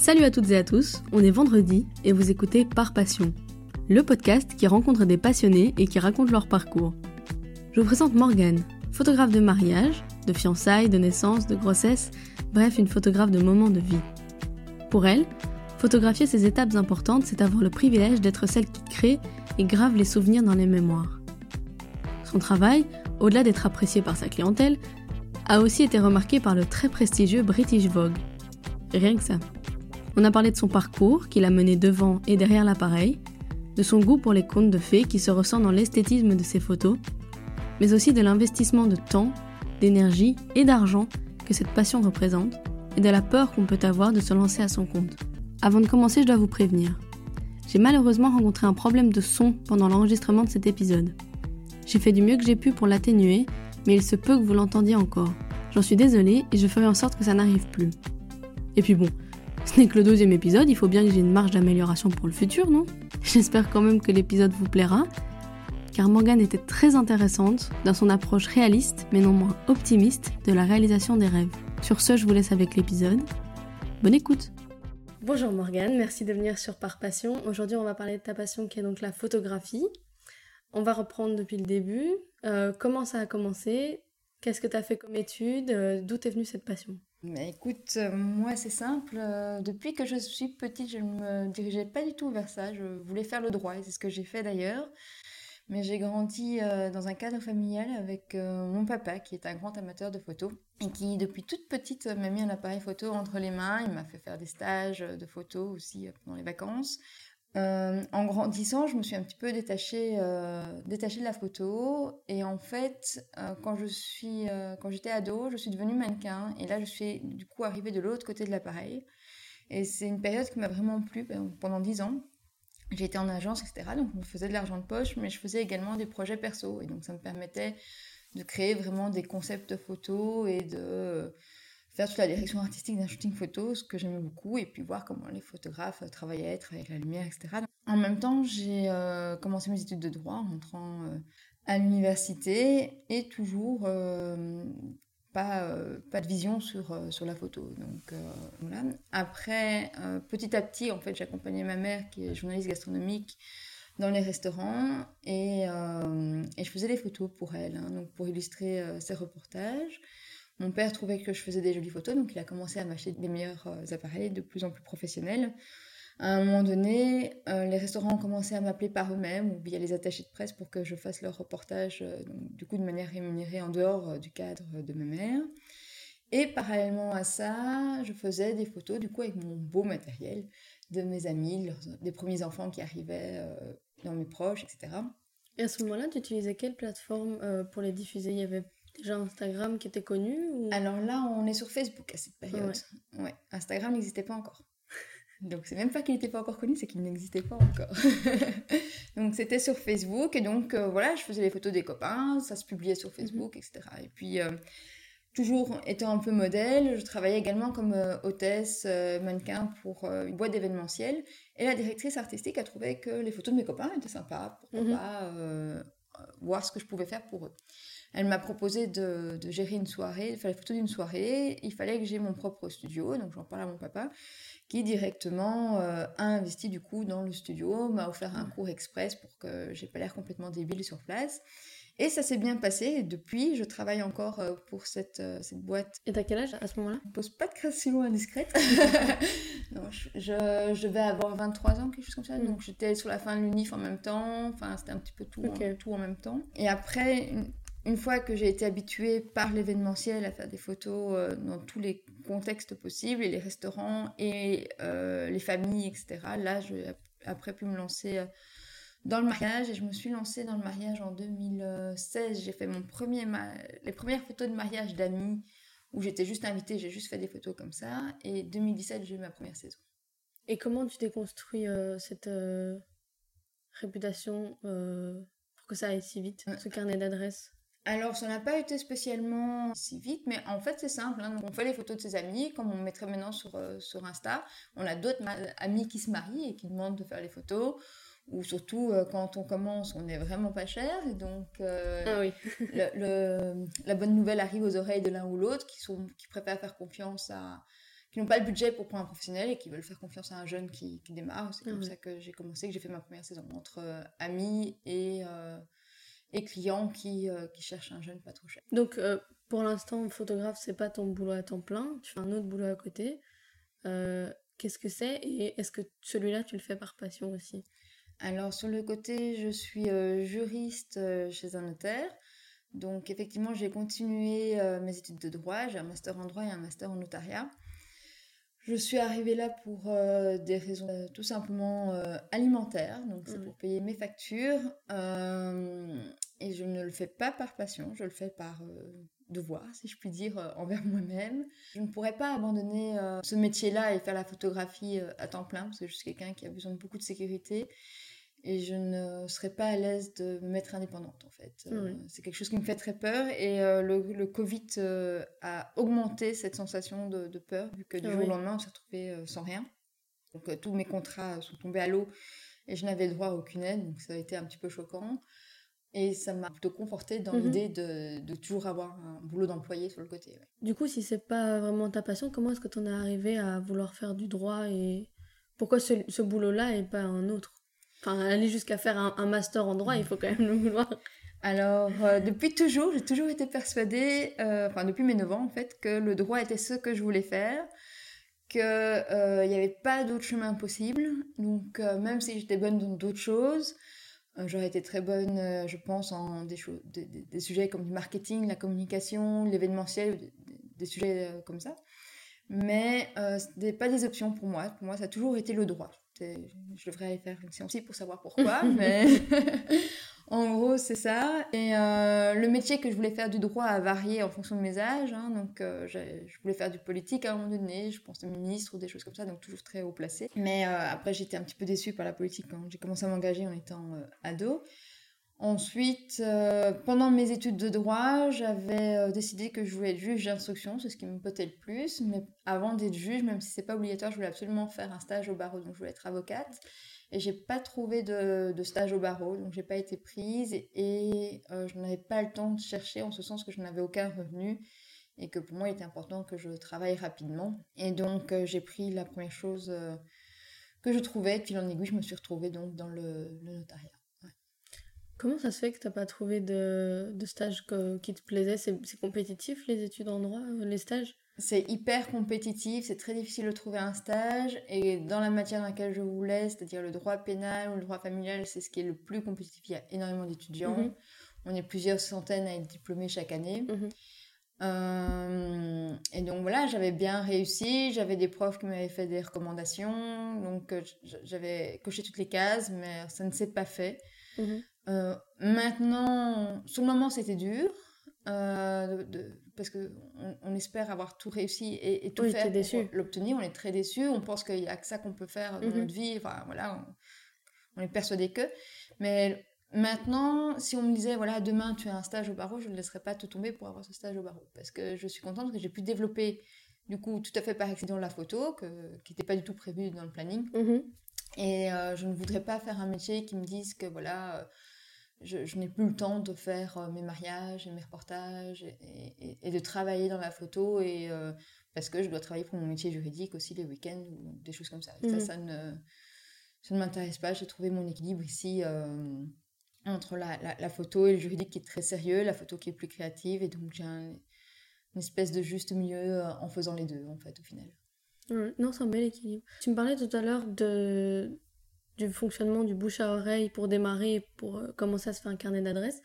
Salut à toutes et à tous, on est vendredi et vous écoutez Par Passion, le podcast qui rencontre des passionnés et qui raconte leur parcours. Je vous présente Morgane, photographe de mariage, de fiançailles, de naissance, de grossesse, bref, une photographe de moments de vie. Pour elle, photographier ces étapes importantes, c'est avoir le privilège d'être celle qui crée et grave les souvenirs dans les mémoires. Son travail, au-delà d'être apprécié par sa clientèle, a aussi été remarqué par le très prestigieux British Vogue. Rien que ça. On a parlé de son parcours qu'il a mené devant et derrière l'appareil, de son goût pour les contes de fées qui se ressent dans l'esthétisme de ses photos, mais aussi de l'investissement de temps, d'énergie et d'argent que cette passion représente, et de la peur qu'on peut avoir de se lancer à son compte. Avant de commencer, je dois vous prévenir. J'ai malheureusement rencontré un problème de son pendant l'enregistrement de cet épisode. J'ai fait du mieux que j'ai pu pour l'atténuer, mais il se peut que vous l'entendiez encore. J'en suis désolée et je ferai en sorte que ça n'arrive plus. Et puis bon, ce n'est que le deuxième épisode, il faut bien que j'ai une marge d'amélioration pour le futur, non? J'espère quand même que l'épisode vous plaira, car Morgane était très intéressante dans son approche réaliste, mais non moins optimiste, de la réalisation des rêves. Sur ce, je vous laisse avec l'épisode. Bonne écoute Bonjour Morgane, merci de venir sur Par Passion. Aujourd'hui, on va parler de ta passion qui est donc la photographie. On va reprendre depuis le début. Euh, comment ça a commencé? Qu'est-ce que tu as fait comme étude? Euh, D'où est venue cette passion? Mais écoute, euh, moi c'est simple. depuis que je suis petite, je ne me dirigeais pas du tout vers ça. Je voulais faire le droit et c'est ce que j'ai fait d'ailleurs. Mais j'ai grandi dans un cadre familial avec mon papa qui est un grand amateur de photos et qui depuis toute petite m'a mis un appareil photo entre les mains. Il m'a fait faire des stages de photos aussi pendant les vacances. Euh, en grandissant, je me suis un petit peu détachée, euh, détachée de la photo. Et en fait, euh, quand je suis, quand j'étais ado, je suis devenue mannequin. Et là, je suis du coup arrivée de l'autre côté de l'appareil. Et c'est une période qui m'a vraiment plu pendant dix ans. Été en agence, etc. Donc, je faisais de l'argent de poche, mais je faisais également des projets perso. Et donc, ça me permettait de créer vraiment des concepts photos et de faire toute la direction artistique d'un shooting photo, ce que j'aimais beaucoup, et puis voir comment les photographes travaillaient, travaillaient avec la lumière, etc. En même temps, j'ai euh, commencé mes études de droit en entrant euh, à l'université et toujours euh, pas, pas de vision sur, sur la photo. Donc voilà. Après, petit à petit, en fait, j'accompagnais ma mère qui est journaliste gastronomique dans les restaurants et, et je faisais des photos pour elle, hein, donc pour illustrer ses reportages. Mon père trouvait que je faisais des jolies photos, donc il a commencé à m'acheter des meilleurs euh, appareils de plus en plus professionnels. À un moment donné, euh, les restaurants ont commencé à m'appeler par eux-mêmes ou via les attachés de presse pour que je fasse leur reportage, euh, du coup de manière rémunérée en dehors du cadre de ma mère. Et parallèlement à ça, je faisais des photos du coup avec mon beau matériel de mes amis, des premiers enfants qui arrivaient dans mes proches, etc. Et à ce moment-là, tu utilisais quelle plateforme pour les diffuser? Il y avait déjà Instagram qui était connu Alors là, on est sur Facebook à cette période. Ouais. Instagram n'existait pas encore. Donc c'est même pas qu'il n'était pas encore connu, c'est qu'il n'existait pas encore. donc c'était sur Facebook et donc euh, voilà, je faisais les photos des copains, ça se publiait sur Facebook, etc. Et puis euh, toujours étant un peu modèle, je travaillais également comme euh, hôtesse mannequin pour une boîte d'événementiel et la directrice artistique a trouvé que les photos de mes copains étaient sympas, pourquoi mhm. pas voir ce que je pouvais faire pour eux. Elle m'a proposé de, gérer une soirée, faire les photos d'une soirée. Il fallait que j'ai mon propre studio, donc j'en parle à mon papa, qui directement euh, a investi du coup dans le studio, m'a offert un cours express pour que j'ai pas l'air complètement débile sur place. Et ça s'est bien passé. Et depuis, je travaille encore euh, pour cette, euh, cette boîte. Et t'as quel âge à ce moment-là? Je pose pas de questions indiscrètes. non, je, je, vais avoir 23 ans, quelque chose comme ça. Mm. Donc j'étais sur la fin de l'unif en même temps. Enfin, c'était un petit peu tout, en, tout en même temps. Et après, une fois que j'ai été habituée par l'événementiel à faire des photos euh, dans tous les contextes possibles, et les restaurants et euh, les familles, etc., là, j'ai après pu me lancer euh, dans le mariage. Et je me suis lancée dans le mariage en 2016. J'ai fait mon premier les premières photos de mariage d'amis où j'étais juste invitée, j'ai juste fait des photos comme ça. Et 2017, j'ai eu ma première saison. Et comment tu t'es construit cette réputation pour que ça aille si vite, ce carnet d'adresses? Alors, ça n'a pas été spécialement si vite, mais en fait, c'est simple. Hein. on fait les photos de ses amis, comme on mettrait maintenant sur, euh, sur Insta. On a d'autres amis qui se marient et qui demandent de faire les photos. Ou surtout, euh, quand on commence, on n'est vraiment pas cher. Et donc, euh, ah oui. le, la bonne nouvelle arrive aux oreilles de l'un ou l'autre qui, sont, qui préfèrent faire confiance à qui n'ont pas le budget pour prendre un professionnel et qui veulent faire confiance à un jeune qui, qui démarre. C'est comme ça que j'ai commencé, que j'ai fait ma première saison entre amis et, et clients qui, euh, qui cherchent un jeune pas trop cher. Donc pour l'instant, photographe, c'est pas ton boulot à temps plein, tu fais un autre boulot à côté. Qu'est-ce que c'est et est-ce que celui-là, tu le fais par passion aussi? Alors sur le côté, je suis juriste chez un notaire. Donc effectivement, j'ai continué mes études de droit, j'ai un master en droit et un master en notariat. Je suis arrivée là pour euh, des raisons euh, tout simplement euh, alimentaires, donc c'est pour payer mes factures. et je ne le fais pas par passion, je le fais par devoir, si je puis dire, envers moi-même. Je ne pourrais pas abandonner ce métier-là et faire la photographie à temps plein, parce que je suis quelqu'un qui a besoin de beaucoup de sécurité et je ne serais pas à l'aise de me mettre indépendante en fait. Euh, c'est quelque chose qui me fait très peur et euh, le, le, Covid euh, a augmenté cette sensation de, de peur vu que du jour au lendemain on s'est retrouvé sans rien. Donc tous mes contrats sont tombés à l'eau et je n'avais droit à aucune aide donc ça a été un petit peu choquant. Et ça m'a plutôt conforté dans mhm. l'idée de, de, toujours avoir un boulot d'employé sur le côté. Du coup, si c'est pas vraiment ta passion, comment est-ce que tu en es arrivé à vouloir faire du droit et pourquoi ce, ce boulot-là et pas un autre? Enfin, aller jusqu'à faire un, master en droit, il faut quand même le vouloir. Alors, euh, depuis toujours, j'ai toujours été persuadée, euh, enfin depuis mes 9 ans en fait, que le droit était ce que je voulais faire, qu'il euh, n'y avait pas d'autre chemin possible. Donc, même si j'étais bonne dans d'autres choses, j'aurais été très bonne, je pense, en des, sujets comme du marketing, la communication, l'événementiel, des, sujets comme ça. Mais ce n'était pas des options pour moi. Pour moi, ça a toujours été le droit je devrais aller faire une séance pour savoir pourquoi, mais en gros, c'est ça. Et euh, le métier que je voulais faire du droit a varié en fonction de mes âges. Hein. donc, euh, je voulais faire du politique à un moment donné, je pense ministre ou des choses comme ça, donc toujours très haut placé. Mais euh, après, j'étais un petit peu déçue par la politique quand j'ai commencé à m'engager en étant ado. Ensuite, euh, pendant mes études de droit, j'avais euh, décidé que je voulais être juge d'instruction, c'est ce qui me potait le plus. Mais avant d'être juge, même si c'est pas obligatoire, je voulais absolument faire un stage au barreau, donc je voulais être avocate. Et j'ai pas trouvé de, stage au barreau, donc j'ai pas été prise et, euh, je n'avais pas le temps de chercher en ce sens que je n'avais aucun revenu et que pour moi il était important que je travaille rapidement. Et donc j'ai pris la première chose que je trouvais, et puis en aiguille, je me suis retrouvée donc dans le notariat. Comment ça se fait que tu n'as pas trouvé de, de stage qui te plaisait C'est compétitif les études en droit, euh, les stages? C'est hyper compétitif, c'est très difficile de trouver un stage. Et dans la matière dans laquelle je voulais, c'est-à-dire le droit pénal ou le droit familial, c'est ce qui est le plus compétitif. Il y a énormément d'étudiants. Mhm. On est plusieurs centaines à être diplômés chaque année. Mhm. Euh, et donc voilà, j'avais bien réussi, j'avais des profs qui m'avaient fait des recommandations, donc euh, j'avais coché toutes les cases, mais ça ne s'est pas fait. Mhm. Euh, maintenant, sur le moment, c'était dur. Euh, parce qu'on on espère avoir tout réussi et, tout fait pour l'obtenir. On est très déçu. On pense qu'il n'y a que ça qu'on peut faire dans mhm. notre vie. Enfin, voilà, on, est persuadé que. Mais maintenant, si on me disait, voilà, demain tu as un stage au barreau, je ne laisserai pas te tomber pour avoir ce stage au barreau. Parce que je suis contente que j'ai pu développer, du coup, tout à fait par accident, la photo, que, qui n'était pas du tout prévue dans le planning. Mhm. Et euh, je ne voudrais pas faire un métier qui me dise que, voilà je, n'ai plus le temps de faire euh, mes mariages et mes reportages et, de travailler dans la photo et euh, parce que je dois travailler pour mon métier juridique aussi les week-ends ou des choses comme ça. Ça, mhm. ça ne, ça ne m'intéresse pas. J'ai trouvé mon équilibre ici euh, entre la, la, photo et le juridique qui est très sérieux, la photo qui est plus créative et donc j'ai une espèce de juste milieu en faisant les deux en fait au final. non, c'est un bel équilibre. Tu me parlais tout à l'heure de du fonctionnement du bouche à oreille pour démarrer, pour euh, commencer à se faire un carnet d'adresses.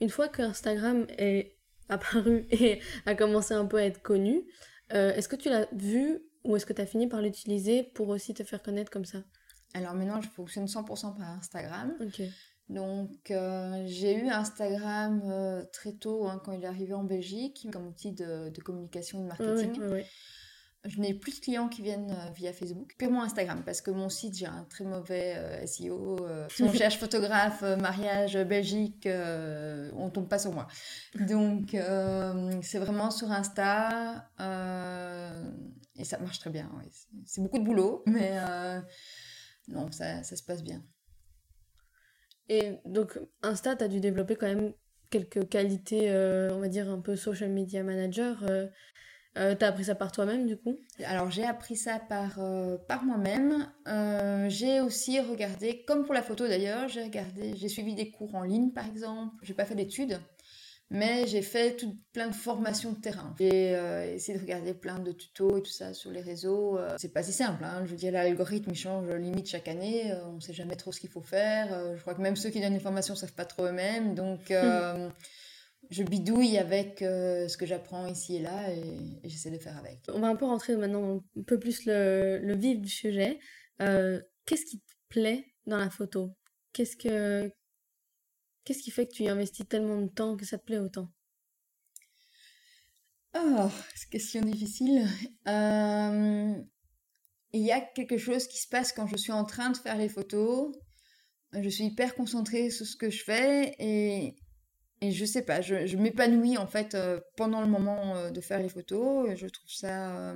Une fois que Instagram est apparu et a commencé un peu à être connu, euh, est-ce que tu l'as vu ou est-ce que tu as fini par l'utiliser pour aussi te faire connaître comme ça? Alors maintenant, je fonctionne 100% par Instagram. Donc euh, j'ai eu Instagram très tôt hein, quand il est arrivé en Belgique comme outil de, communication et de marketing. Oui, je n'ai plus de clients qui viennent euh, via Facebook, purement Instagram, parce que mon site, j'ai un très mauvais euh, SEO. Euh, si on cherche photographe, mariage, Belgique, on tombe pas sur moi. Donc, c'est vraiment sur Insta, et ça marche très bien. C'est beaucoup de boulot, mais non, ça, ça, se passe bien. Et donc, Insta, tu as dû développer quand même quelques qualités, on va dire, un peu social media manager. Euh, T'as appris ça par toi-même du coup? Alors j'ai appris ça par, euh, par moi-même. Euh, j'ai aussi regardé, comme pour la photo d'ailleurs, j'ai regardé, j'ai suivi des cours en ligne par exemple. J'ai pas fait d'études, mais j'ai fait tout, plein de formations de terrain. J'ai euh, essayé de regarder plein de tutos et tout ça sur les réseaux. C'est pas si simple, hein. je veux dire, l'algorithme il change limite chaque année, on sait jamais trop ce qu'il faut faire. je crois que même ceux qui donnent les formations savent pas trop eux-mêmes, donc je bidouille avec ce que j'apprends ici et là et, et j'essaie de faire avec. On va un peu rentrer maintenant un peu plus le, le vif du sujet. Qu'est-ce qui te plaît dans la photo? Qu'est-ce que Qu'est-ce qui fait que tu y investis tellement de temps que ça te plaît autant? Oh, c'est question difficile. Euh, il y a quelque chose qui se passe quand je suis en train de faire les photos. Je suis hyper concentrée sur ce que je fais et, et je sais pas, je, m'épanouis en fait euh, pendant le moment euh, de faire les photos. Je trouve ça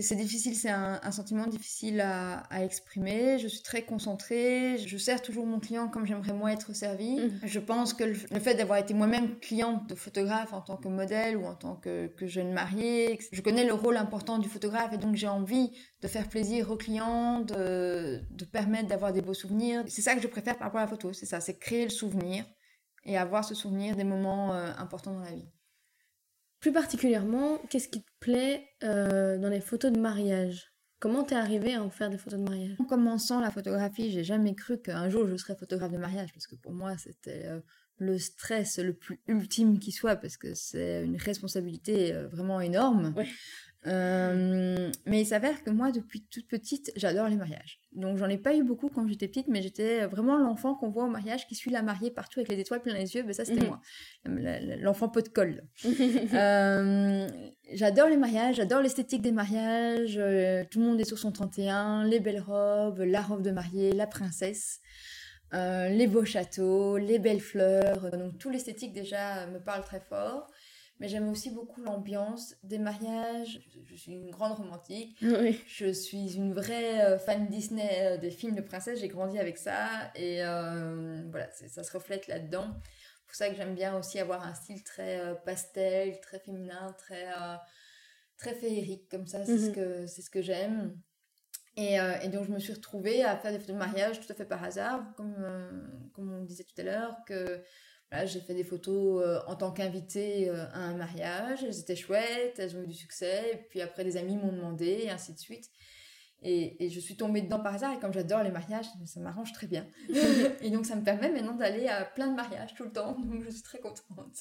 c'est difficile, c'est un, sentiment difficile à, exprimer. Je suis très concentrée. Je sers toujours mon client comme j'aimerais moi être servie. Mhm. Je pense que le, fait d'avoir été moi-même cliente de photographe en tant que modèle ou en tant que, jeune mariée, je connais le rôle important du photographe et donc j'ai envie de faire plaisir aux clients, de, de permettre d'avoir des beaux souvenirs. C'est ça que je préfère par rapport à la photo, c'est ça, c'est créer le souvenir et avoir ce souvenir des moments euh, importants dans la vie. Plus particulièrement, qu'est-ce qui te plaît euh, dans les photos de mariage? Comment t'es arrivé à en faire des photos de mariage? En commençant la photographie, j'ai jamais cru qu'un jour je serais photographe de mariage, parce que pour moi c'était euh, le stress le plus ultime qui soit, parce que c'est une responsabilité vraiment énorme. Euh, mais il s'avère que moi, depuis toute petite, j'adore les mariages. Donc j'en ai pas eu beaucoup quand j'étais petite, mais j'étais vraiment l'enfant qu'on voit au mariage qui suit la mariée partout avec les étoiles plein les yeux. Ben ça, c'était mhm. moi, l'enfant pot de colle. euh, j'adore les mariages, j'adore l'esthétique des mariages. Euh, tout le monde est sur son 31, les belles robes, la robe de mariée, la princesse. Les beaux châteaux, les belles fleurs, donc tout l'esthétique déjà me parle très fort mais j'aime aussi beaucoup l'ambiance des mariages. Je, suis une grande romantique. Je suis une vraie euh, fan Disney euh, des films de princesse. J'ai grandi avec ça et euh, voilà, ça se reflète là-dedans. C'est pour ça que j'aime bien aussi avoir un style très pastel, très féminin, très très féerique comme ça. C'est ce mhm. que c'est ce que j'aime. Et, et, donc je me suis retrouvée à faire des photos de mariage tout à fait par hasard, comme comme on disait tout à l'heure que j'ai fait des photos euh, en tant qu'invitée euh, à un mariage, elles étaient chouettes, elles ont eu du succès, et puis après des amis m'ont demandé, et ainsi de suite. Et, et, je suis tombée dedans par hasard, et comme j'adore les mariages, ça m'arrange très bien. et donc ça me permet maintenant d'aller à plein de mariages tout le temps, donc je suis très contente.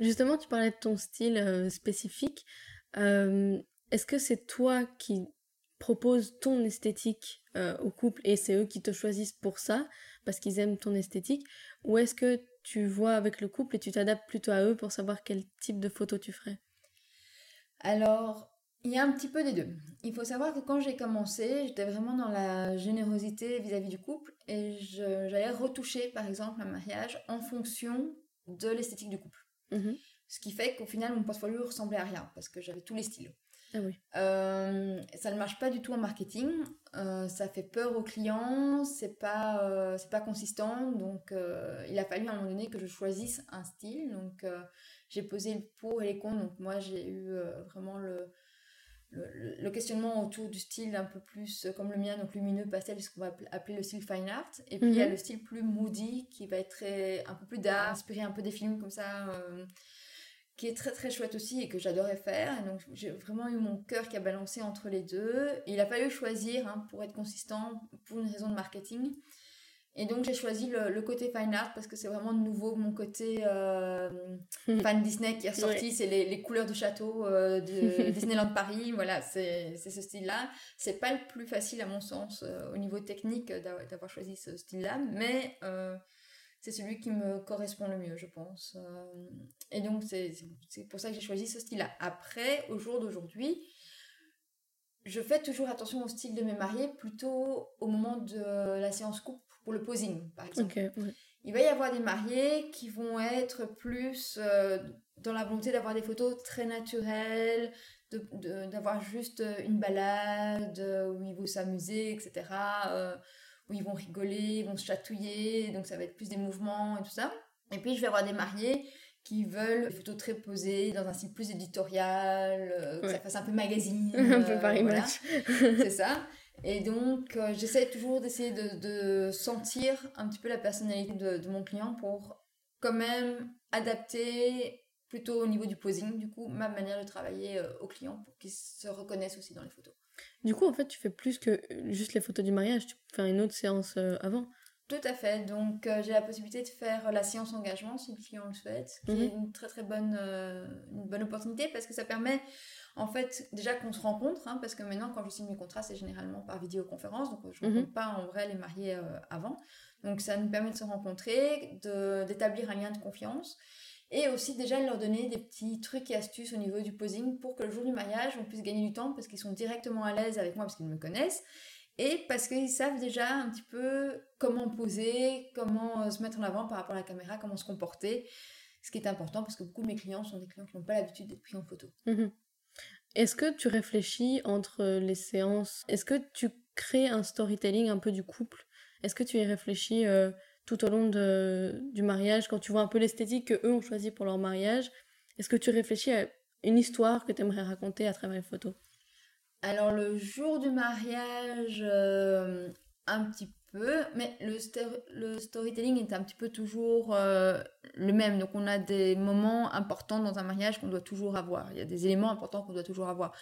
Justement, tu parlais de ton style euh, spécifique. Est-ce que c'est toi qui proposes ton esthétique au couple et c'est eux qui te choisissent pour ça, parce qu'ils aiment ton esthétique? Ou est-ce que tu vois avec le couple et tu t'adaptes plutôt à eux pour savoir quel type de photo tu ferais Alors, il y a un petit peu des deux. Il faut savoir que quand j'ai commencé, j'étais vraiment dans la générosité vis-à-vis du couple et j'allais retoucher par exemple un mariage en fonction de l'esthétique du couple. Mhm. Ce qui fait qu'au final, mon portfolio ressemblait à rien parce que j'avais tous les styles. Ah oui. Euh, ça ne marche pas du tout en marketing. Euh, ça fait peur aux clients. C'est pas, euh, c'est pas consistant. Donc, il a fallu à un moment donné que je choisisse un style. Donc, j'ai posé le pour et les contre. Donc, moi, j'ai eu vraiment le, le, questionnement autour du style un peu plus comme le mien, donc lumineux, pastel, ce qu'on va appeler le style fine art. Et puis, il y a mhm. le style plus moody qui va être très, un peu plus d'art, inspiré un peu des films comme ça qui est très très chouette aussi et que j'adorais faire. Et donc j'ai vraiment eu mon cœur qui a balancé entre les deux. il a fallu choisir hein, pour être consistant pour une raison de marketing. Et donc j'ai choisi le, côté fine art parce que c'est vraiment de nouveau mon côté euh, fan Disney qui est ressorti. C'est les, les, couleurs du château euh, de Disneyland Paris. Voilà, c'est ce style-là. C'est pas le plus facile à mon sens euh, au niveau technique d'avoir choisi ce style-là, mais c'est celui qui me correspond le mieux, je pense. Euh, et donc, c'est pour ça que j'ai choisi ce style-là. Après, au jour d'aujourd'hui, je fais toujours attention au style de mes mariés, plutôt au moment de la séance coupe pour le posing, par exemple. Il va y avoir des mariés qui vont être plus euh, dans la volonté d'avoir des photos très naturelles, d'avoir juste une balade où ils vont s'amuser, etc où ils vont rigoler, ils vont se chatouiller, donc ça va être plus des mouvements et tout ça. Et puis je vais avoir des mariés qui veulent des photos très posées, dans un style plus éditorial, euh, que ça fasse un peu magazine. un peu par voilà. C'est ça. Et donc, euh, j'essaie toujours d'essayer de, de, sentir un petit peu la personnalité de, de, mon client pour quand même adapter plutôt au niveau du posing, du coup, ma manière de travailler euh, au client pour qu'il se reconnaisse aussi dans les photos. Du coup, en fait, tu fais plus que juste les photos du mariage, tu peux faire une autre séance euh, avant Tout à fait. Donc, euh, j'ai la possibilité de faire la séance engagement si le client le souhaite, qui est mhm. une très très bonne, une bonne opportunité parce que ça permet en fait, déjà qu'on se rencontre, hein, parce que maintenant, quand je signe mes contrats, c'est généralement par vidéoconférence, donc je ne mhm. rencontre pas en vrai les mariés avant. Donc, ça nous permet de se rencontrer, d'établir un lien de confiance et aussi déjà leur donner des petits trucs et astuces au niveau du posing pour que le jour du mariage, on puisse gagner du temps parce qu'ils sont directement à l'aise avec moi parce qu'ils me connaissent et parce qu'ils savent déjà un petit peu comment poser, comment euh, se mettre en avant par rapport à la caméra, comment se comporter. Ce qui est important parce que beaucoup de mes clients sont des clients qui n'ont pas l'habitude d'être pris en photo. Mhm. Est-ce que tu réfléchis entre les séances? Est-ce que tu crées un storytelling un peu du couple? Est-ce que tu y réfléchis euh, tout au long du mariage, quand tu vois un peu l'esthétique que eux ont choisi pour leur mariage, est-ce que tu réfléchis à une histoire que tu aimerais raconter à travers les photos? Alors le jour du mariage, euh, un petit peu, mais le, le, storytelling est un petit peu toujours euh, le même. Donc on a des moments importants dans un mariage qu'on doit toujours avoir. Il y a des éléments importants qu'on doit toujours avoir.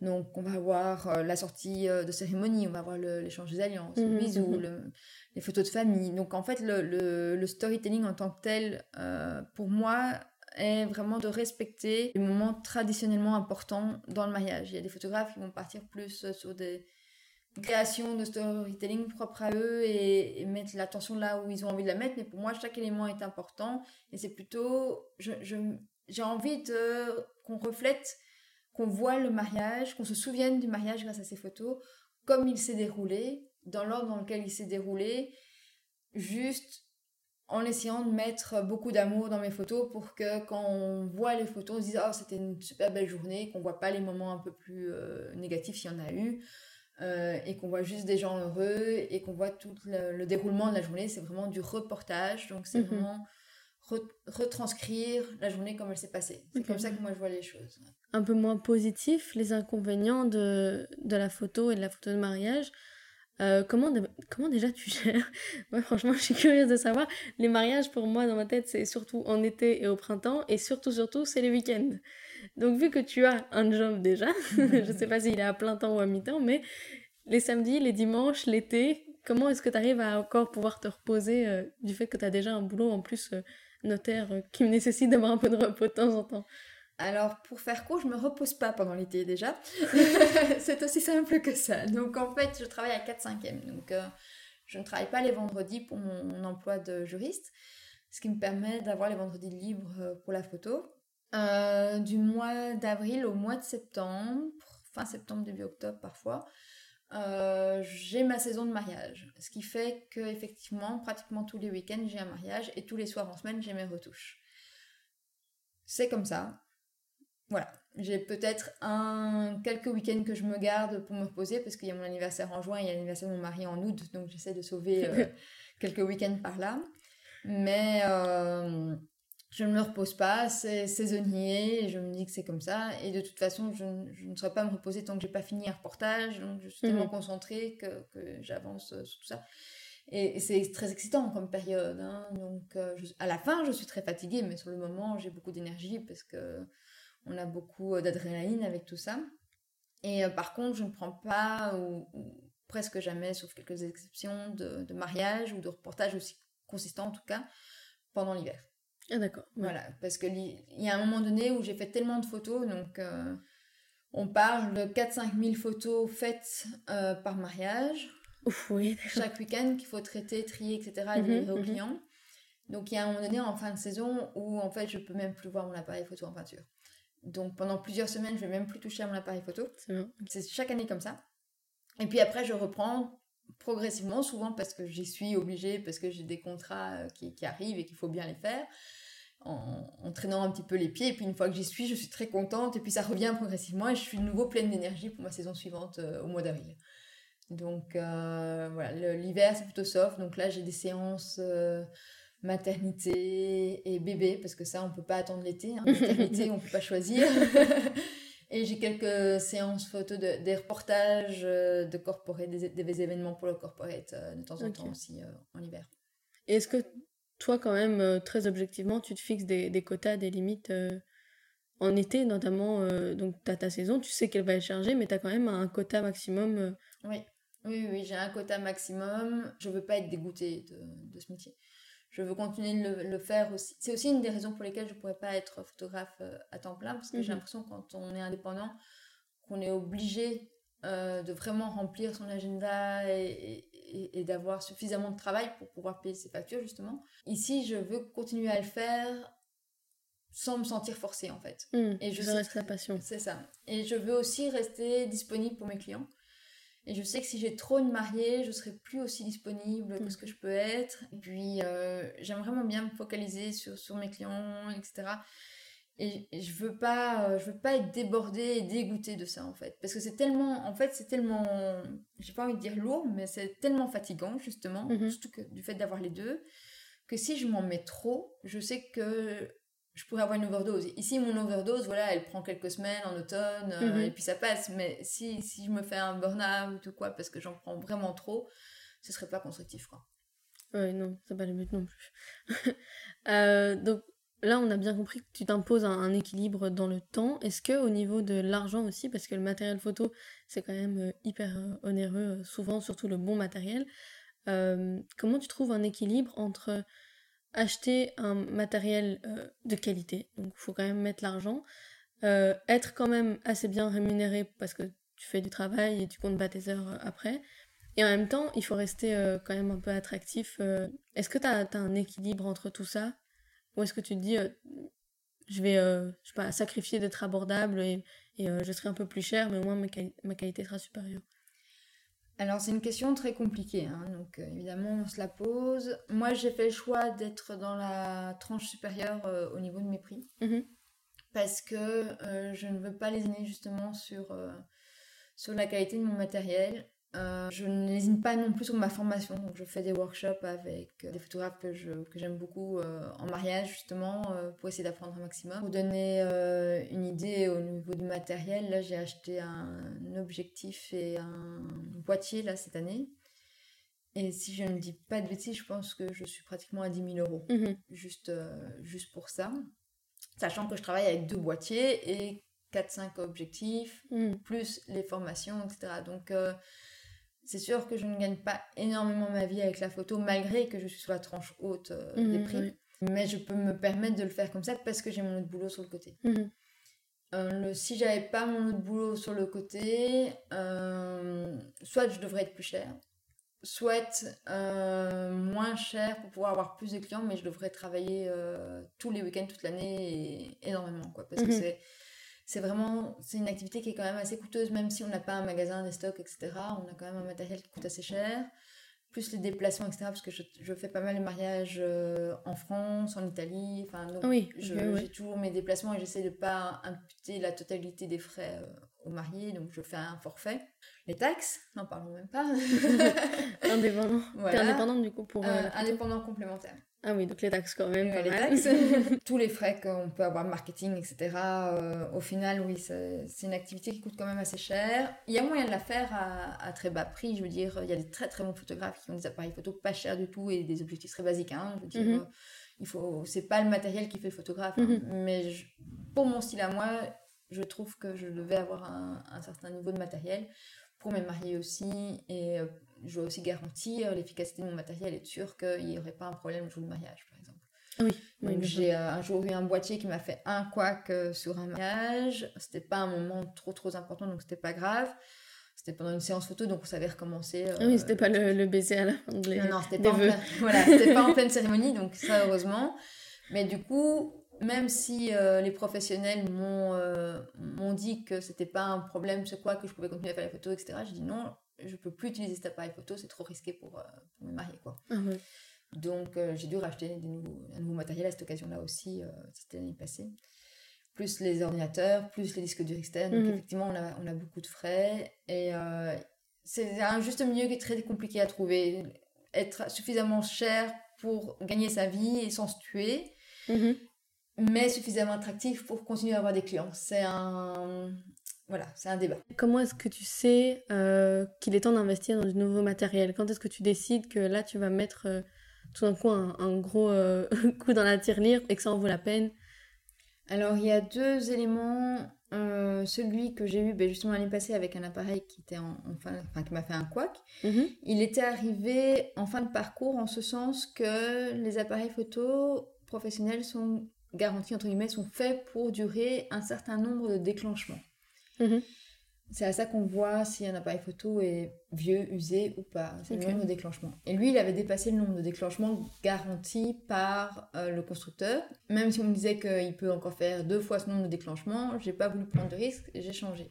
Donc, on va avoir euh, la sortie de cérémonie, on va avoir l'échange des alliances, le mmh bisou, mmh le, les photos de famille. Donc en fait, le, le, storytelling en tant que tel, euh, pour moi, est vraiment de respecter les moments traditionnellement importants dans le mariage. Il y a des photographes qui vont partir plus sur des créations de storytelling propres à eux et, mettre l'attention là où ils ont envie de la mettre. Mais pour moi, chaque élément est important et c'est plutôt, j'ai je, envie de qu'on reflète, qu'on voit le mariage, qu'on se souvienne du mariage grâce à ces photos, comme il s'est déroulé dans l'ordre dans lequel il s'est déroulé, juste en essayant de mettre beaucoup d'amour dans mes photos pour que quand on voit les photos, on se dise oh c'était une super belle journée, qu'on voit pas les moments un peu plus euh, négatifs s'il y en a eu, euh, et qu'on voit juste des gens heureux et qu'on voit tout le, déroulement de la journée. C'est vraiment du reportage, donc c'est mhm. vraiment retranscrire la journée comme elle s'est passée. C'est comme ça que moi je vois les choses. Un peu moins positif, les inconvénients de, de la photo et de la photo de mariage. Euh, comment, comment déjà tu gères Moi, franchement, je suis curieuse de savoir. Les mariages, pour moi, dans ma tête, c'est surtout en été et au printemps, et surtout, surtout, c'est les week-ends. Donc, vu que tu as un job déjà, je sais pas s'il est à plein temps ou à mi-temps, mais les samedis, les dimanches, l'été, comment est-ce que tu arrives à encore pouvoir te reposer euh, du fait que tu as déjà un boulot en plus euh, notaire qui me nécessite d'avoir un peu de repos de temps en temps? Alors, pour faire court, je me repose pas pendant l'été déjà. c'est aussi simple que ça. Donc, en fait, je travaille à 4-5e. Donc, euh, je ne travaille pas les vendredis pour mon, emploi de juriste, ce qui me permet d'avoir les vendredis libres euh, pour la photo. Euh, du mois d'avril au mois de septembre, fin septembre, début octobre parfois, j'ai ma saison de mariage. Ce qui fait que, effectivement, pratiquement tous les week-ends, j'ai un mariage et tous les soirs en semaine, j'ai mes retouches. C'est comme ça voilà, j'ai peut-être un quelques week-ends que je me garde pour me reposer parce qu'il y a mon anniversaire en juin et il y a l'anniversaire de mon mari en août, donc j'essaie de sauver euh, quelques week-ends par là. Mais euh, je ne me repose pas, c'est saisonnier, je me dis que c'est comme ça. Et de toute façon, je, ne saurais pas me reposer tant que j'ai pas fini un reportage, donc je suis tellement mhm. concentrée que, que j'avance euh, sur tout ça. Et, c'est très excitant comme période. Hein. Donc à la fin, je suis très fatiguée, mais sur le moment, j'ai beaucoup d'énergie parce que on a beaucoup euh, d'adrénaline avec tout ça. Et euh, par contre, je ne prends pas, ou, presque jamais, sauf quelques exceptions, de, mariage ou de reportage aussi consistant en tout cas, pendant l'hiver. Ah d'accord. Voilà, parce qu'il y a un moment donné où j'ai fait tellement de photos, donc euh, on parle de 4-5 000 photos faites par mariage. Ouf, oui, chaque week-end qu'il faut traiter, trier, etc. et livrer aux clients. Donc il y a un moment donné en fin de saison où en fait je peux même plus voir mon appareil photo en peinture. Donc pendant plusieurs semaines, je vais même plus toucher à mon appareil photo. C'est chaque année comme ça. Et puis après, je reprends progressivement, souvent parce que j'y suis obligée, parce que j'ai des contrats euh, qui, arrivent et qu'il faut bien les faire, en, traînant un petit peu les pieds. Et puis une fois que j'y suis, je suis très contente. Et puis ça revient progressivement et je suis de nouveau pleine d'énergie pour ma saison suivante euh, au mois d'avril. Donc euh, voilà, l'hiver c'est plutôt soft. Donc là, j'ai des séances maternité et bébé, parce que ça, on peut pas attendre l'été. Hein. Maternité, on peut pas choisir. et j'ai quelques séances photos de, des reportages euh, de corporate, des, des, événements pour le corporate euh, de temps en temps aussi euh, en hiver. Est-ce que toi, quand même, très objectivement, tu te fixes des, des quotas, des limites en été, notamment, donc tu as ta saison, tu sais qu'elle va être chargée, mais tu as quand même un quota maximum. Oui, oui, oui, j'ai un quota maximum. Je veux pas être dégoûtée de, de ce métier je veux continuer de le, faire aussi. C'est aussi une des raisons pour lesquelles je ne pourrais pas être photographe euh, à temps plein, parce que j'ai mhm. l'impression quand on est indépendant, qu'on est obligé euh, de vraiment remplir son agenda et, d'avoir suffisamment de travail pour pouvoir payer ses factures, justement. Ici, je veux continuer à le faire sans me sentir forcée, en fait. Mhm. et je reste la passion. C'est ça. Et je veux aussi rester disponible pour mes clients. Et je sais que si j'ai trop une mariée, je serai plus aussi disponible que ce que je peux être. Et puis, euh, j'aime vraiment bien me focaliser sur, sur mes clients, etc. Et, je veux pas, euh, je veux pas être débordée et dégoûtée de ça, en fait. Parce que c'est tellement, en fait, c'est tellement, j'ai pas envie de dire lourd, mais c'est tellement fatigant, justement, mhm. surtout que, du fait d'avoir les deux, que si je m'en mets trop, je sais que je pourrais avoir une overdose. Ici, mon overdose, voilà, elle prend quelques semaines en automne, euh, mhm. et puis ça passe. Mais si, si je me fais un burn-out ou quoi, parce que j'en prends vraiment trop, ce serait pas constructif, quoi. Ouais, non, c'est pas le but non plus. Euh, donc là, on a bien compris que tu t'imposes un, équilibre dans le temps. Est-ce que au niveau de l'argent aussi, parce que le matériel photo, c'est quand même euh, hyper onéreux, souvent, surtout le bon matériel. comment tu trouves un équilibre entre acheter un matériel euh, de qualité, donc il faut quand même mettre l'argent, euh, être quand même assez bien rémunéré parce que tu fais du travail et tu comptes pas tes heures euh, après, et en même temps il faut rester quand même un peu attractif. Est-ce que tu as, un équilibre entre tout ça? Ou est-ce que tu te dis je vais je pas, sacrifier d'être abordable et, je serai un peu plus cher, mais au moins ma qualité sera supérieure? Alors c'est une question très compliquée, hein. donc euh, évidemment on se la pose. Moi j'ai fait le choix d'être dans la tranche supérieure euh, au niveau de mes prix, mm-hmm. parce que euh, je ne veux pas lésiner justement sur, sur la qualité de mon matériel. Euh, je n'hésite pas non plus sur ma formation, donc je fais des workshops avec euh, des photographes que, j'aime beaucoup euh, en mariage justement pour essayer d'apprendre un maximum. Pour donner une idée au niveau du matériel, là j'ai acheté un objectif et un boîtier là cette année. Et si je ne dis pas de bêtises, je pense que je suis pratiquement à 10 000 euros, mhm. juste, juste pour ça. Sachant que je travaille avec deux boîtiers et 4-5 objectifs, mhm. plus les formations, etc. Donc c'est sûr que je ne gagne pas énormément ma vie avec la photo, malgré que je suis sur la tranche haute euh, des mhm, prix. Mais je peux me permettre de le faire comme ça parce que j'ai mon autre boulot sur le côté. Mhm. Euh, le, si j'avais pas mon autre boulot sur le côté, euh, soit je devrais être plus cher, soit moins cher pour pouvoir avoir plus de clients, mais je devrais travailler tous les week-ends, toute l'année énormément. Quoi, parce que mhm. c'est c'est vraiment c'est une activité qui est quand même assez coûteuse même si on n'a pas un magasin des stocks etc on a quand même un matériel qui coûte assez cher plus les déplacements etc parce que je, je fais pas mal de mariages euh, en France en Italie. Enfin donc oui, j'ai toujours mes déplacements et j'essaie de pas imputer la totalité des frais euh, aux mariés donc je fais un forfait. Les taxes n'en parlons même pas. Indépendant voilà. indépendante du coup pour euh, indépendant complémentaire ah oui, donc les taxes quand même. les taxes. Tous les frais qu'on peut avoir, marketing, etc. Euh, au final, oui, c'est une activité qui coûte quand même assez cher. Il y a moyen de la faire à, très bas prix. Je veux dire, il y a des très très bons photographes qui ont des appareils photo pas chers du tout et des objectifs très basiques. Hein. Je veux dire, mhm. il faut, c'est pas le matériel qui fait le photographe. Hein. Mhm. Mais pour mon style à moi, je trouve que je devais avoir un, un certain niveau de matériel pour mes mariés aussi et euh, je dois aussi garantir l'efficacité de mon matériel et être sûr qu'il n'y aurait pas un problème le jour du mariage, par exemple. Oui. j'ai euh, un jour eu un boîtier qui m'a fait un couac euh, sur un mariage. C'était pas un moment trop trop important, donc c'était pas grave. C'était pendant une séance photo, donc on savait recommencer. Euh, oui, c'était pas le, le, baiser à la fin de Non, non, c'était pas, en pleine... voilà, pas en pleine cérémonie, donc ça heureusement. Mais du coup, même si les professionnels m'ont dit que c'était pas un problème, c'est quoi, que je pouvais continuer à faire les photos, etc., j'ai dit non, je peux plus utiliser cet appareil photo, c'est trop risqué pour, euh, pour me marier, quoi. Ah Donc, euh, j'ai dû racheter des nouveaux, un nouveau matériel à cette occasion-là aussi, euh, c'était l'année passée. Plus les ordinateurs, plus les disques durs externes. Donc, mhm. effectivement, on a, on a, beaucoup de frais. Et c'est un juste milieu qui est très compliqué à trouver. Être suffisamment cher pour gagner sa vie et sans se tuer, Mhm. mais suffisamment attractif pour continuer à avoir des clients. C'est un, voilà, c'est un débat. Comment est-ce que tu sais euh, qu'il est temps d'investir dans du nouveau matériel? Quand est-ce que tu décides que là, tu vas mettre euh, tout d'un coup un, un gros euh, coup dans la tirelire et que ça en vaut la peine? Alors, il y a deux éléments. Celui que j'ai eu ben, justement l'année passée avec un appareil qui était en, en fin, enfin, qui m'a fait un couac. Mhm. Il était arrivé en fin de parcours en ce sens que les appareils photo professionnels sont garantis, entre guillemets, sont faits pour durer un certain nombre de déclenchements. Mhm. C'est à ça qu'on voit si un appareil photo est vieux, usé ou pas. C'est le nombre de déclenchements. Et lui, il avait dépassé le nombre de déclenchements garantis par euh, le constructeur. Même si on me disait qu'il peut encore faire deux fois ce nombre de déclenchements, j'ai pas voulu prendre de risque et j'ai changé.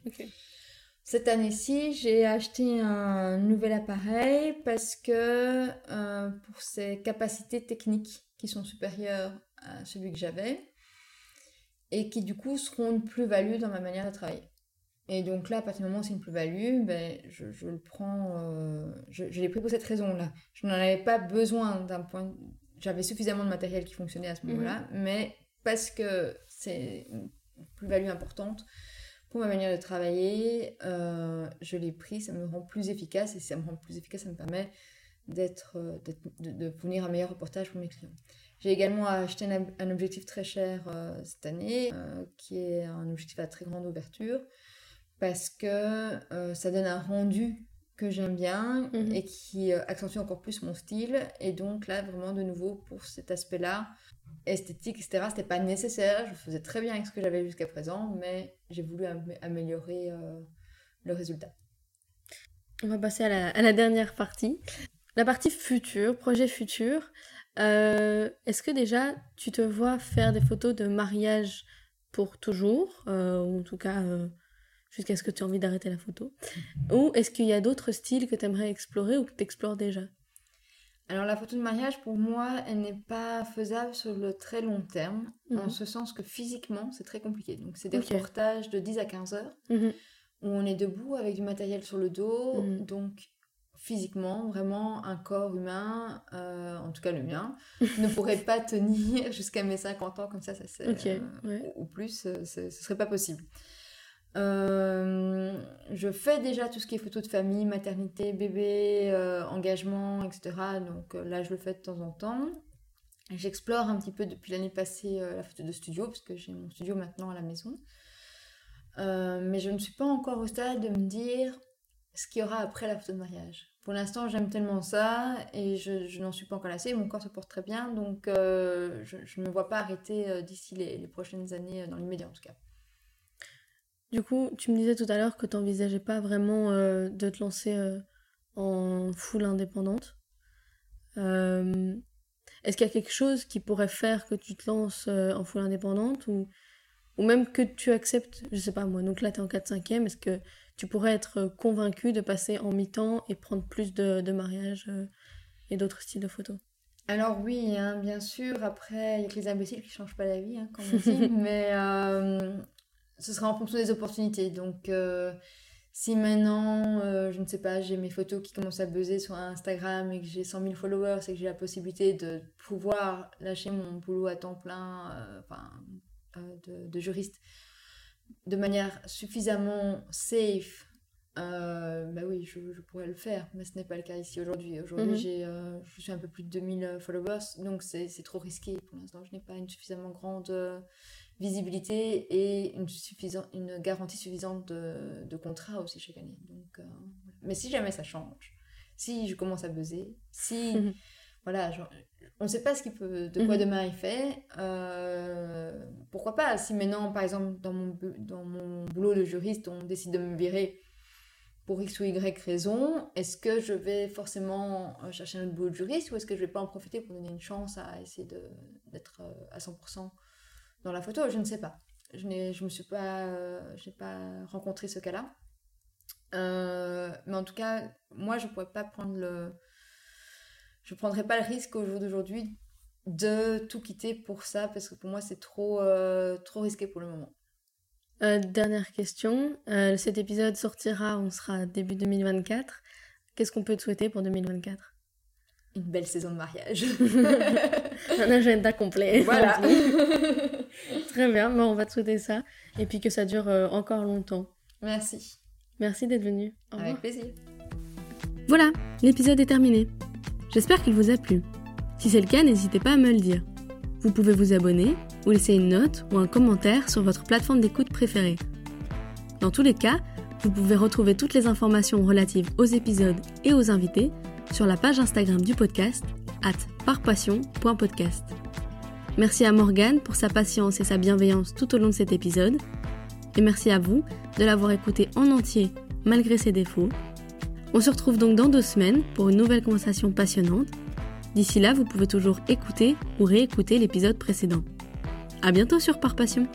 Cette année-ci, j'ai acheté un nouvel appareil parce que euh, pour ses capacités techniques qui sont supérieures à celui que j'avais et qui du coup seront une plus-value dans ma manière de travailler. Et donc là, à partir du moment où c'est une plus-value, ben, je, je le prends, euh, je, je l'ai pris pour cette raison-là. Je n'en avais pas besoin d'un point, j'avais suffisamment de matériel qui fonctionnait à ce Mhm. moment-là, mais parce que c'est une plus-value importante, pour ma manière de travailler, euh, je l'ai pris, ça me rend plus efficace et si ça me rend plus efficace, ça me permet d'être, euh, de, de fournir un meilleur reportage pour mes clients. J'ai également acheté un, ob- un objectif très cher euh, cette année, qui est un objectif à très grande ouverture, parce que euh, ça donne un rendu que j'aime bien Mhm. et qui euh, accentue encore plus mon style. Et donc là, vraiment, de nouveau, pour cet aspect-là, esthétique, etc., c'était pas nécessaire. Je faisais très bien avec ce que j'avais jusqu'à présent, mais j'ai voulu am- améliorer euh, le résultat. On va passer à la, à la dernière partie. La partie future, projet futur. Euh, Est-ce que déjà tu te vois faire des photos de mariage pour toujours, ou en tout cas jusqu'à ce que tu aies envie d'arrêter la photo Ou est-ce qu'il y a d'autres styles que tu aimerais explorer ou que tu explores déjà? Alors la photo de mariage, pour moi, elle n'est pas faisable sur le très long terme, en Mhm. ce sens que physiquement, c'est très compliqué. Donc c'est des Ok. reportages de 10 à 15 heures, Mhm. où on est debout avec du matériel sur le dos, Mhm. donc physiquement, vraiment, un corps humain, euh, en tout cas le mien, ne pourrait pas tenir jusqu'à mes 50 ans comme ça, ça c'est, euh, ouais. ou ou plus, euh, ce ce serait pas possible. Euh, je fais déjà tout ce qui est photo de famille, maternité, bébé, euh, engagement, etc. Donc euh, là, je le fais de temps en temps. J'explore un petit peu depuis l'année passée la photo de studio, parce que j'ai mon studio maintenant à la maison. Mais je ne suis pas encore au stade de me dire ce qu'il y aura après la photo de mariage. Pour l'instant, j'aime tellement ça et je, n'en suis pas encore lassée. Mon corps se porte très bien, donc je ne me vois pas arrêter d'ici les, prochaines années, dans l'immédiat en tout cas. Du coup, tu me disais tout à l'heure que tu n'envisageais pas vraiment euh, de te lancer euh, en full indépendante. Euh, Est-ce qu'il y a quelque chose qui pourrait faire que tu te lances en full indépendante ou, ou même que tu acceptes, je sais pas moi, donc là tu es en 4-5e, est-ce que tu pourrais être convaincu de passer en mi-temps et prendre plus de, mariages et d'autres styles de photos? Alors oui, hein, bien sûr, après, il y a que les imbéciles qui changent pas la vie, hein, comme on dit, mais ce sera en fonction des opportunités. Donc, euh, si maintenant, euh, je ne sais pas, j'ai mes photos qui commencent à buzzer sur Instagram et que j'ai 100 000 followers et que j'ai la possibilité de pouvoir lâcher mon boulot à temps plein, euh, enfin, de, de juriste, de manière suffisamment safe, bah oui, je, je pourrais le faire, mais ce n'est pas le cas ici aujourd'hui. Aujourd'hui, Mhm. j'ai, je suis un peu plus de 2000 followers, donc c'est trop risqué pour l'instant. Je n'ai pas une suffisamment grande visibilité et une, garantie suffisante de, de contrat aussi chaque année. Donc, euh, mais si jamais ça change, si je commence à buzzer, si Mhm. voilà, genre, on ne sait pas ce qui peut, de quoi Mhm. demain est fait. euh, pourquoi pas? Si maintenant, par exemple, dans mon, dans mon boulot de juriste, on décide de me virer pour X ou Y raison, est-ce que je vais forcément euh, chercher un autre boulot de juriste ou est-ce que je vais pas en profiter pour donner une chance à essayer d'être à 100% dans la photo Je ne sais pas. Je n'ai, suis pas, euh, pas rencontré ce cas-là. Euh, mais en tout cas, moi, je pourrais pas prendre le, je prendrais pas le risque au jour d'aujourd'hui de tout quitter pour ça parce que pour moi c'est trop euh, trop risqué pour le moment. Dernière question. Cet épisode sortira, on sera début 2024. Qu'est-ce qu'on peut te souhaiter pour 2024 une belle saison de mariage. un agenda complet. Voilà. Très bien, bon, on va te souhaiter ça. Et puis que ça dure euh, encore longtemps. Merci. Merci d'être venu. Avec plaisir. Voilà, l'épisode est terminé. J'espère qu'il vous a plu. Si c'est le cas, n'hésitez pas à me le dire. Vous pouvez vous abonner ou laisser une note ou un commentaire sur votre plateforme d'écoute préférée. Dans tous les cas, vous pouvez retrouver toutes les informations relatives aux épisodes et aux invités sur la page Instagram du podcast at parpassion.podcast. Merci à Morgane pour sa patience et sa bienveillance tout au long de cet épisode. Et merci à vous de l'avoir écouté en entier malgré ses défauts. On se retrouve donc dans deux semaines pour une nouvelle conversation passionnante. D'ici là, vous pouvez toujours écouter ou réécouter l'épisode précédent. À bientôt sur Par Passion!